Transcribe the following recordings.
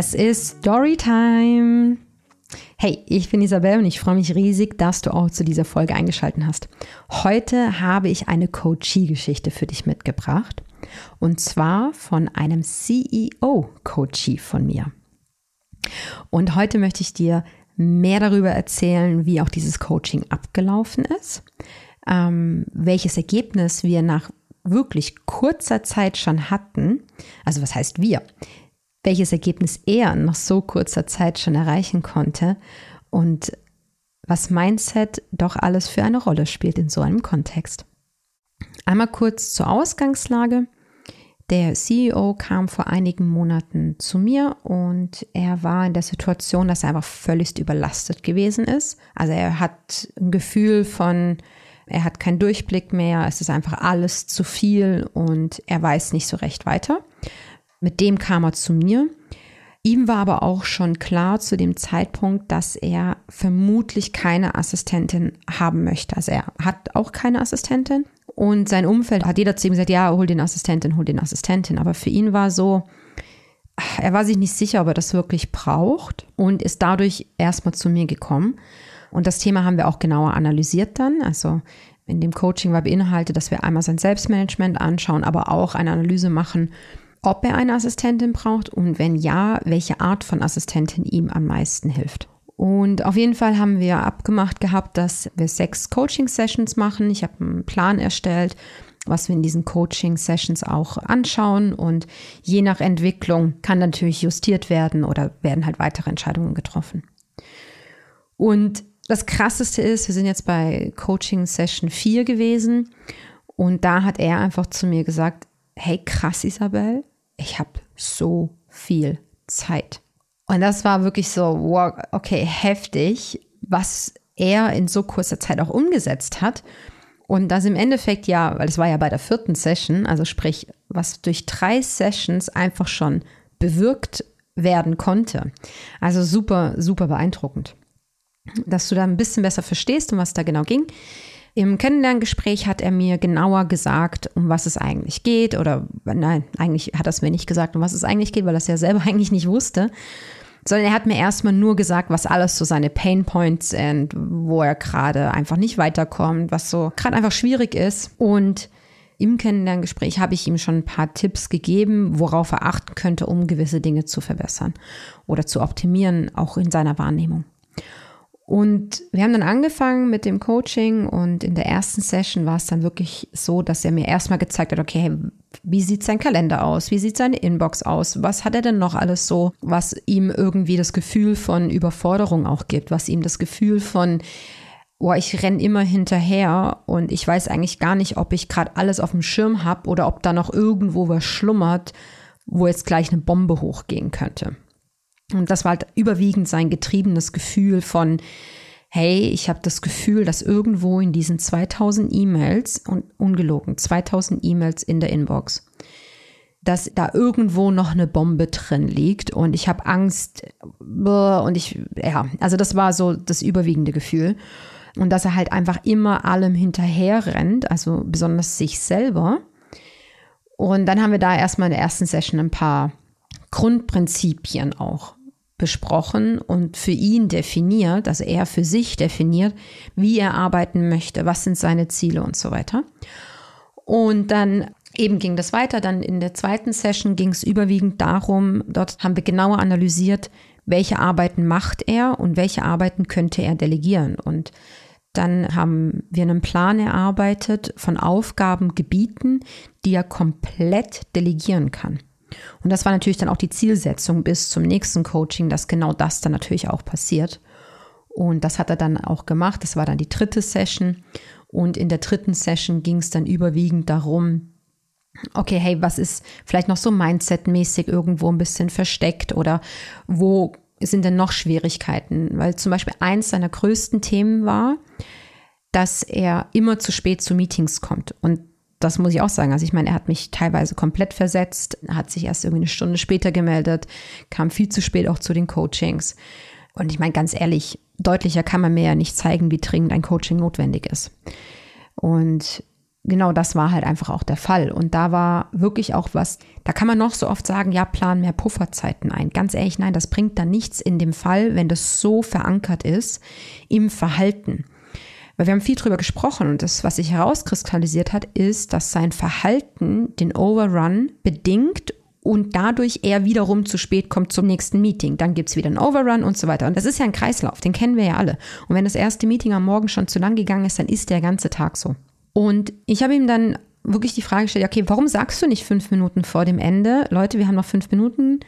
Es ist Storytime. Hey, ich bin Isabel und ich freue mich riesig, dass du auch zu dieser Folge eingeschaltet hast. Heute habe ich eine Coachie-Geschichte für dich mitgebracht. Und zwar von einem CEO-Coachie von mir. Und heute möchte ich dir mehr darüber erzählen, wie auch dieses Coaching abgelaufen ist, ähm, welches Ergebnis wir nach wirklich kurzer Zeit schon hatten. Also was heißt wir? Welches Ergebnis er nach so kurzer Zeit schon erreichen konnte und was Mindset doch alles für eine Rolle spielt in so einem Kontext. Einmal kurz zur Ausgangslage. Der CEO kam vor einigen Monaten zu mir und er war in der Situation, dass er einfach völlig überlastet gewesen ist. Also er hat ein Gefühl von, er hat keinen Durchblick mehr, es ist einfach alles zu viel und er weiß nicht so recht weiter. Mit dem kam er zu mir. Ihm war aber auch schon klar zu dem Zeitpunkt, dass er vermutlich keine Assistentin haben möchte. Also er hat auch keine Assistentin und sein Umfeld hat jeder zu ihm gesagt, ja, hol den Assistentin, hol den Assistentin. Aber für ihn war so, er war sich nicht sicher, ob er das wirklich braucht und ist dadurch erstmal zu mir gekommen. Und das Thema haben wir auch genauer analysiert dann. Also in dem Coaching war beinhaltet, dass wir einmal sein Selbstmanagement anschauen, aber auch eine Analyse machen, ob er eine Assistentin braucht und wenn ja, welche Art von Assistentin ihm am meisten hilft. Und auf jeden Fall haben wir abgemacht gehabt, dass wir sechs Coaching-Sessions machen. Ich habe einen Plan erstellt, was wir in diesen Coaching-Sessions auch anschauen. Und je nach Entwicklung kann natürlich justiert werden oder werden halt weitere Entscheidungen getroffen. Und das Krasseste ist, wir sind jetzt bei Coaching-Session 4 gewesen. Und da hat er einfach zu mir gesagt, hey krass Isabel, ich habe so viel Zeit. Und das war wirklich so, wow, okay, heftig, was er in so kurzer Zeit auch umgesetzt hat. Und das im Endeffekt ja, weil es war ja bei der vierten Session, also sprich, was durch drei Sessions einfach schon bewirkt werden konnte. Also super, super beeindruckend. Dass du da ein bisschen besser verstehst, um was da genau ging. Im Kennenlerngespräch hat er mir genauer gesagt, um was es eigentlich geht. Oder nein, eigentlich hat er es mir nicht gesagt, um was es eigentlich geht, weil er es ja selber eigentlich nicht wusste. Sondern er hat mir erstmal nur gesagt, was alles so seine Pain Points sind, wo er gerade einfach nicht weiterkommt, was so gerade einfach schwierig ist. Und im Kennenlerngespräch habe ich ihm schon ein paar Tipps gegeben, worauf er achten könnte, um gewisse Dinge zu verbessern oder zu optimieren, auch in seiner Wahrnehmung. Und wir haben dann angefangen mit dem Coaching und in der ersten Session war es dann wirklich so, dass er mir erstmal gezeigt hat, okay, wie sieht sein Kalender aus? Wie sieht seine Inbox aus? Was hat er denn noch alles so, was ihm irgendwie das Gefühl von Überforderung auch gibt, was ihm das Gefühl von, oh, ich renn immer hinterher und ich weiß eigentlich gar nicht, ob ich gerade alles auf dem Schirm habe oder ob da noch irgendwo was schlummert, wo jetzt gleich eine Bombe hochgehen könnte. Und das war halt überwiegend sein getriebenes Gefühl von, hey, ich habe das Gefühl, dass irgendwo in diesen 2000 E-Mails, und ungelogen, 2000 E-Mails in der Inbox, dass da irgendwo noch eine Bombe drin liegt und ich habe Angst und ich, ja, also das war so das überwiegende Gefühl. Und dass er halt einfach immer allem hinterher rennt, also besonders sich selber. Und dann haben wir da erstmal in der ersten Session ein paar Grundprinzipien auch besprochen und für ihn definiert, also er für sich definiert, wie er arbeiten möchte, was sind seine Ziele und so weiter. Und dann eben ging das weiter. Dann in der zweiten Session ging es überwiegend darum, dort haben wir genauer analysiert, welche Arbeiten macht er und welche Arbeiten könnte er delegieren. Und dann haben wir einen Plan erarbeitet von Aufgabengebieten, die er komplett delegieren kann. Und das war natürlich dann auch die Zielsetzung bis zum nächsten Coaching, dass genau das dann natürlich auch passiert. Und das hat er dann auch gemacht. Das war dann die dritte Session. Und in der dritten Session ging es dann überwiegend darum, okay, hey, was ist vielleicht noch so mindsetmäßig irgendwo ein bisschen versteckt oder wo sind denn noch Schwierigkeiten? Weil zum Beispiel eins seiner größten Themen war, dass er immer zu spät zu Meetings kommt. Und das muss ich auch sagen. Also ich meine, er hat mich teilweise komplett versetzt, hat sich erst irgendwie eine Stunde später gemeldet, kam viel zu spät auch zu den Coachings. Und ich meine, ganz ehrlich, deutlicher kann man mir ja nicht zeigen, wie dringend ein Coaching notwendig ist. Und genau das war halt einfach auch der Fall. Und da war wirklich auch was, da kann man noch so oft sagen, ja, plan mehr Pufferzeiten ein. Ganz ehrlich, nein, das bringt dann nichts in dem Fall, wenn das so verankert ist im Verhalten. Weil wir haben viel drüber gesprochen und das, was sich herauskristallisiert hat, ist, dass sein Verhalten den Overrun bedingt und dadurch er wiederum zu spät kommt zum nächsten Meeting. Dann gibt es wieder einen Overrun und so weiter. Und das ist ja ein Kreislauf, den kennen wir ja alle. Und wenn das erste Meeting am Morgen schon zu lang gegangen ist, dann ist der ganze Tag so. Und ich habe ihm dann wirklich die Frage gestellt, okay, warum sagst du nicht fünf Minuten vor dem Ende? Leute, wir haben noch fünf Minuten.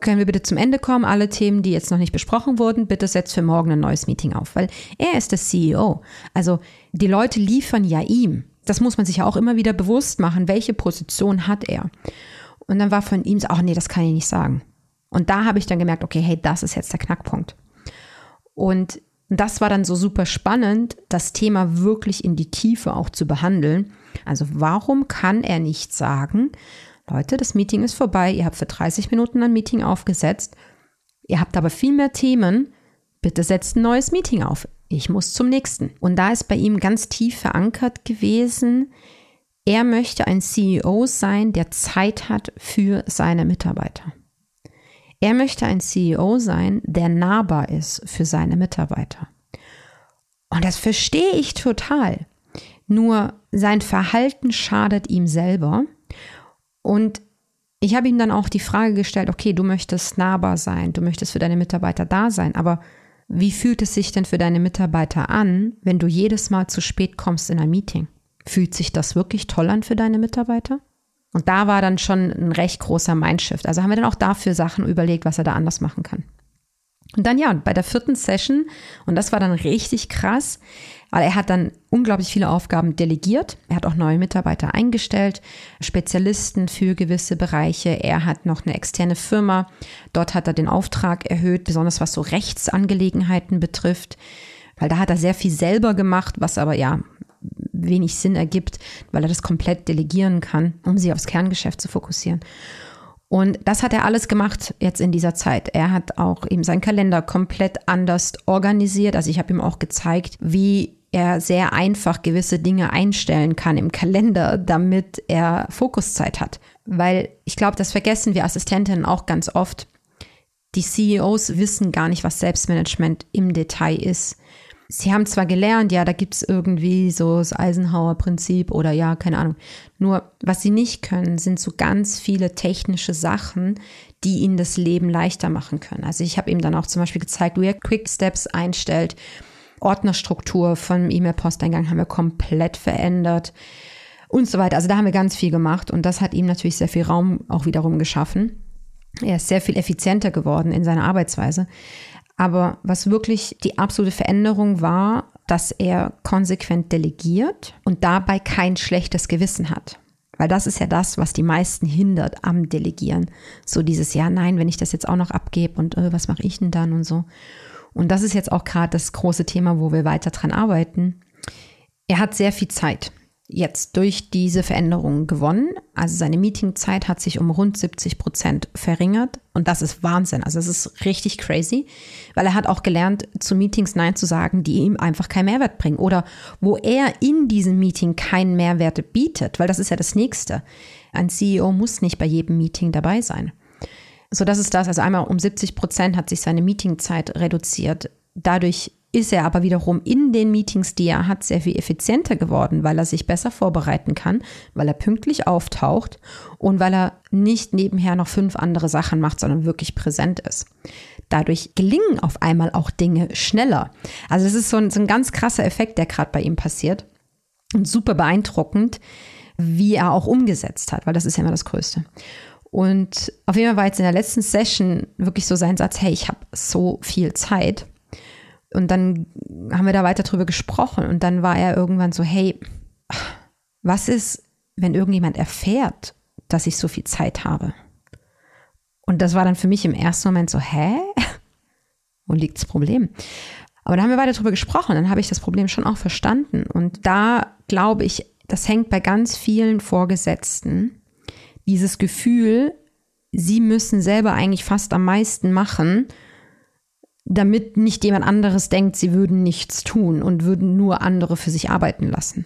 Können wir bitte zum Ende kommen? Alle Themen, die jetzt noch nicht besprochen wurden, bitte setzt für morgen ein neues Meeting auf, weil er ist der CEO. Also die Leute liefern ja ihm. Das muss man sich ja auch immer wieder bewusst machen. Welche Position hat er? Und dann war von ihm so, ach nee, das kann ich nicht sagen. Und da habe ich dann gemerkt, okay, hey, das ist jetzt der Knackpunkt. Und das war dann so super spannend, das Thema wirklich in die Tiefe auch zu behandeln. Also warum kann er nicht sagen, Leute, das Meeting ist vorbei, ihr habt für 30 Minuten ein Meeting aufgesetzt, ihr habt aber viel mehr Themen, bitte setzt ein neues Meeting auf. Ich muss zum nächsten. Und da ist bei ihm ganz tief verankert gewesen, er möchte ein CEO sein, der Zeit hat für seine Mitarbeiter. Er möchte ein CEO sein, der nahbar ist für seine Mitarbeiter. Und das verstehe ich total. Nur sein Verhalten schadet ihm selber. Und ich habe ihm dann auch die Frage gestellt, okay, du möchtest nahbar sein, du möchtest für deine Mitarbeiter da sein, aber wie fühlt es sich denn für deine Mitarbeiter an, wenn du jedes Mal zu spät kommst in ein Meeting? Fühlt sich das wirklich toll an für deine Mitarbeiter? Und da war dann schon ein recht großer Mindshift. Also haben wir dann auch dafür Sachen überlegt, was er da anders machen kann. Und dann ja, bei der vierten Session, und das war dann richtig krass, weil er hat dann unglaublich viele Aufgaben delegiert. Er hat auch neue Mitarbeiter eingestellt, Spezialisten für gewisse Bereiche. Er hat noch eine externe Firma. Dort hat er den Auftrag erhöht, besonders was so Rechtsangelegenheiten betrifft. Weil da hat er sehr viel selber gemacht, was aber ja wenig Sinn ergibt, weil er das komplett delegieren kann, um sich aufs Kerngeschäft zu fokussieren. Und das hat er alles gemacht jetzt in dieser Zeit. Er hat auch eben seinen Kalender komplett anders organisiert. Also ich habe ihm auch gezeigt, wie er sehr einfach gewisse Dinge einstellen kann im Kalender, damit er Fokuszeit hat. Weil ich glaube, das vergessen wir Assistentinnen auch ganz oft. Die CEOs wissen gar nicht, was Selbstmanagement im Detail ist. Sie haben zwar gelernt, ja, da gibt es irgendwie so das Eisenhower-Prinzip oder ja, keine Ahnung. Nur, was sie nicht können, sind so ganz viele technische Sachen, die ihnen das Leben leichter machen können. Also ich habe ihm dann auch zum Beispiel gezeigt, wie er Quick Steps einstellt. Ordnerstruktur vom E-Mail-Posteingang haben wir komplett verändert und so weiter. Also da haben wir ganz viel gemacht und das hat ihm natürlich sehr viel Raum auch wiederum geschaffen. Er ist sehr viel effizienter geworden in seiner Arbeitsweise. Aber was wirklich die absolute Veränderung war, dass er konsequent delegiert und dabei kein schlechtes Gewissen hat. Weil das ist ja das, was die meisten hindert am Delegieren. So dieses, ja, nein, wenn ich das jetzt auch noch abgebe und äh, was mache ich denn dann und so. Und das ist jetzt auch gerade das große Thema, wo wir weiter dran arbeiten. Er hat sehr viel Zeit jetzt durch diese Veränderungen gewonnen. Also seine Meetingzeit hat sich um rund 70 Prozent verringert. Und das ist Wahnsinn. Also das ist richtig crazy, weil er hat auch gelernt, zu Meetings Nein zu sagen, die ihm einfach keinen Mehrwert bringen. Oder wo er in diesem Meeting keinen Mehrwert bietet, weil das ist ja das Nächste. Ein CEO muss nicht bei jedem Meeting dabei sein. So, das ist das. Also einmal um 70 Prozent hat sich seine Meetingzeit reduziert. Dadurch ist er aber wiederum in den Meetings, die er hat, sehr viel effizienter geworden, weil er sich besser vorbereiten kann, weil er pünktlich auftaucht und weil er nicht nebenher noch fünf andere Sachen macht, sondern wirklich präsent ist. Dadurch gelingen auf einmal auch Dinge schneller. Also es ist so ein, so ein ganz krasser Effekt, der gerade bei ihm passiert und super beeindruckend, wie er auch umgesetzt hat, weil das ist ja immer das Größte. Und auf jeden Fall war jetzt in der letzten Session wirklich so sein Satz, hey, ich habe so viel Zeit und dann haben wir da weiter drüber gesprochen und dann war er irgendwann so, hey, was ist, wenn irgendjemand erfährt, dass ich so viel Zeit habe. Und das war dann für mich im ersten Moment so, hä? Wo liegt das Problem? Aber da haben wir weiter drüber gesprochen, dann habe ich das Problem schon auch verstanden. Und da glaube ich, das hängt bei ganz vielen Vorgesetzten, dieses Gefühl, sie müssen selber eigentlich fast am meisten machen, damit nicht jemand anderes denkt, sie würden nichts tun und würden nur andere für sich arbeiten lassen.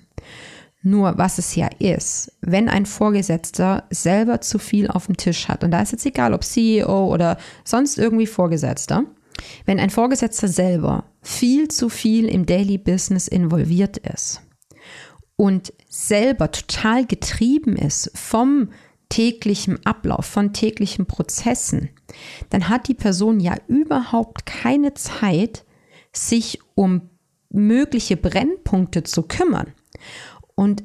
Nur was es ja ist, wenn ein Vorgesetzter selber zu viel auf dem Tisch hat, und da ist jetzt egal, ob CEO oder sonst irgendwie Vorgesetzter, wenn ein Vorgesetzter selber viel zu viel im Daily Business involviert ist und selber total getrieben ist vom täglichen Ablauf, von täglichen Prozessen, dann hat die Person ja überhaupt keine Zeit, sich um mögliche Brennpunkte zu kümmern. Und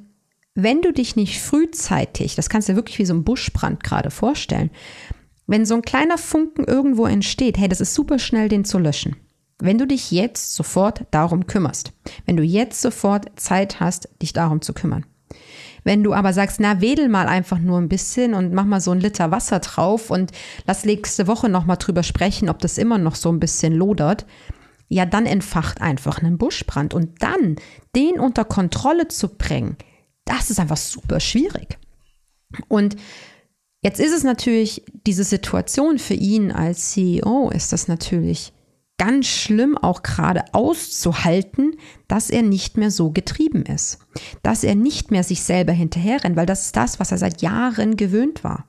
wenn du dich nicht frühzeitig, das kannst du wirklich wie so ein Buschbrand gerade vorstellen, wenn so ein kleiner Funken irgendwo entsteht, hey, das ist super schnell, den zu löschen. Wenn du dich jetzt sofort darum kümmerst, wenn du jetzt sofort Zeit hast, dich darum zu kümmern. Wenn du aber sagst, na, wedel mal einfach nur ein bisschen und mach mal so ein Liter Wasser drauf und lass nächste Woche nochmal drüber sprechen, ob das immer noch so ein bisschen lodert, ja, dann entfacht einfach einen Buschbrand. Und dann den unter Kontrolle zu bringen, das ist einfach super schwierig. Und jetzt ist es natürlich, diese Situation für ihn als CEO ist das natürlich ganz schlimm auch gerade auszuhalten, dass er nicht mehr so getrieben ist, dass er nicht mehr sich selber hinterherrennt, weil das ist das, was er seit Jahren gewöhnt war.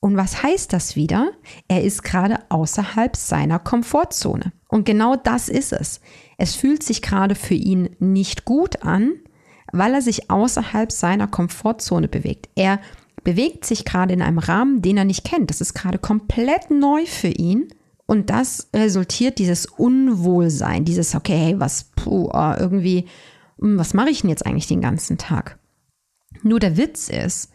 Und was heißt das wieder? Er ist gerade außerhalb seiner Komfortzone. Und genau das ist es. Es fühlt sich gerade für ihn nicht gut an, weil er sich außerhalb seiner Komfortzone bewegt. Er bewegt sich gerade in einem Rahmen, den er nicht kennt. Das ist gerade komplett neu für ihn. Und das resultiert dieses Unwohlsein, dieses, okay, hey, was, puh, oh, irgendwie, hm, was mache ich denn jetzt eigentlich den ganzen Tag? Nur der Witz ist,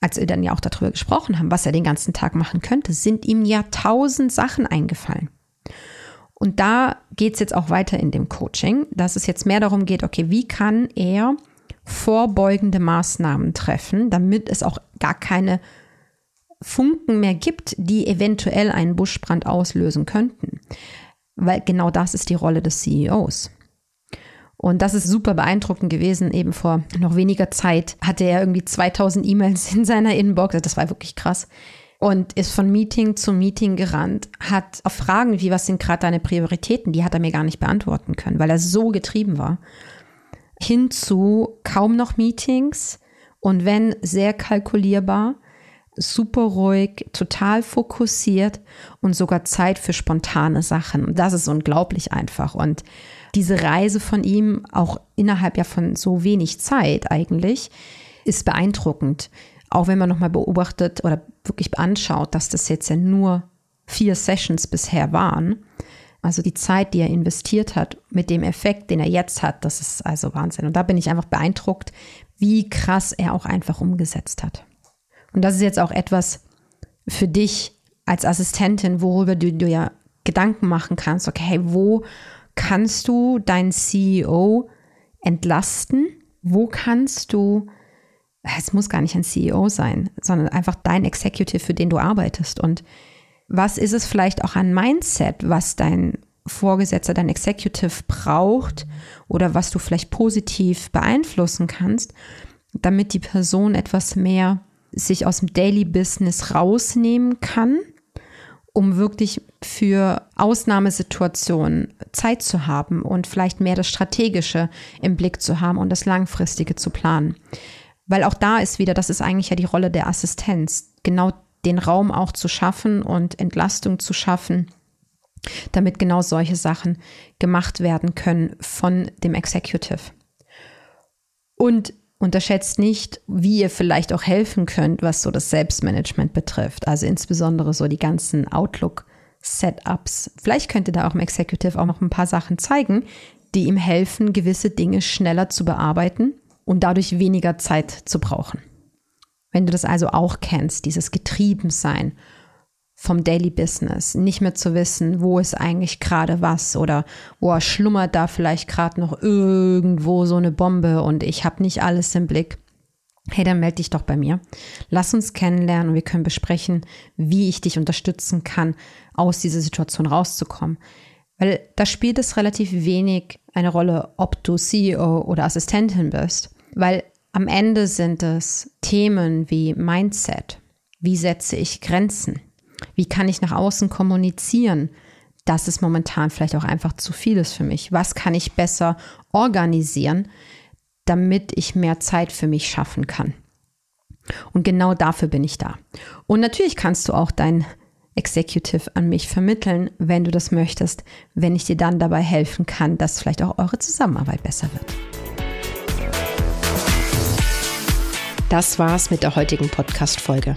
als wir dann ja auch darüber gesprochen haben, was er den ganzen Tag machen könnte, sind ihm ja tausend Sachen eingefallen. Und da geht es jetzt auch weiter in dem Coaching, dass es jetzt mehr darum geht, okay, wie kann er vorbeugende Maßnahmen treffen, damit es auch gar keine Funken mehr gibt, die eventuell einen Buschbrand auslösen könnten. Weil genau das ist die Rolle des CEOs. Und das ist super beeindruckend gewesen. Eben vor noch weniger Zeit hatte er irgendwie 2000 E-Mails in seiner Inbox. Das war wirklich krass. Und ist von Meeting zu Meeting gerannt, hat auf Fragen wie, was sind gerade deine Prioritäten, die hat er mir gar nicht beantworten können, weil er so getrieben war. Hinzu kaum noch Meetings und wenn sehr kalkulierbar super ruhig, total fokussiert und sogar Zeit für spontane Sachen. Und das ist unglaublich einfach. Und diese Reise von ihm, auch innerhalb ja von so wenig Zeit eigentlich, ist beeindruckend. Auch wenn man nochmal beobachtet oder wirklich anschaut, dass das jetzt ja nur vier Sessions bisher waren. Also die Zeit, die er investiert hat, mit dem Effekt, den er jetzt hat, das ist also Wahnsinn. Und da bin ich einfach beeindruckt, wie krass er auch einfach umgesetzt hat. Und das ist jetzt auch etwas für dich als Assistentin, worüber du dir ja Gedanken machen kannst. Okay, wo kannst du deinen CEO entlasten? Wo kannst du, es muss gar nicht ein CEO sein, sondern einfach dein Executive, für den du arbeitest. Und was ist es vielleicht auch ein Mindset, was dein Vorgesetzter, dein Executive braucht oder was du vielleicht positiv beeinflussen kannst, damit die Person etwas mehr sich aus dem Daily Business rausnehmen kann, um wirklich für Ausnahmesituationen Zeit zu haben und vielleicht mehr das Strategische im Blick zu haben und das Langfristige zu planen. Weil auch da ist wieder, das ist eigentlich ja die Rolle der Assistenz, genau den Raum auch zu schaffen und Entlastung zu schaffen, damit genau solche Sachen gemacht werden können von dem Executive. Und unterschätzt nicht, wie ihr vielleicht auch helfen könnt, was so das Selbstmanagement betrifft. Also insbesondere so die ganzen Outlook-Setups. Vielleicht könnt ihr da auch im Executive auch noch ein paar Sachen zeigen, die ihm helfen, gewisse Dinge schneller zu bearbeiten und dadurch weniger Zeit zu brauchen. Wenn du das also auch kennst, dieses Getriebensein vom Daily Business, nicht mehr zu wissen, wo ist eigentlich gerade was oder wo schlummert da vielleicht gerade noch irgendwo so eine Bombe und ich habe nicht alles im Blick. hey, dann melde dich doch bei mir. Lass uns kennenlernen und wir können besprechen, wie ich dich unterstützen kann, aus dieser Situation rauszukommen. Weil da spielt es relativ wenig eine Rolle, ob du CEO oder Assistentin bist, weil am Ende sind es Themen wie Mindset. Wie setze ich Grenzen? Wie kann ich nach außen kommunizieren? Das ist momentan vielleicht auch einfach zu viel ist für mich. Was kann ich besser organisieren, damit ich mehr Zeit für mich schaffen kann? Und genau dafür bin ich da. Und natürlich kannst du auch dein Executive an mich vermitteln, wenn du das möchtest, wenn ich dir dann dabei helfen kann, dass vielleicht auch eure Zusammenarbeit besser wird. Das war's mit der heutigen Podcast-Folge.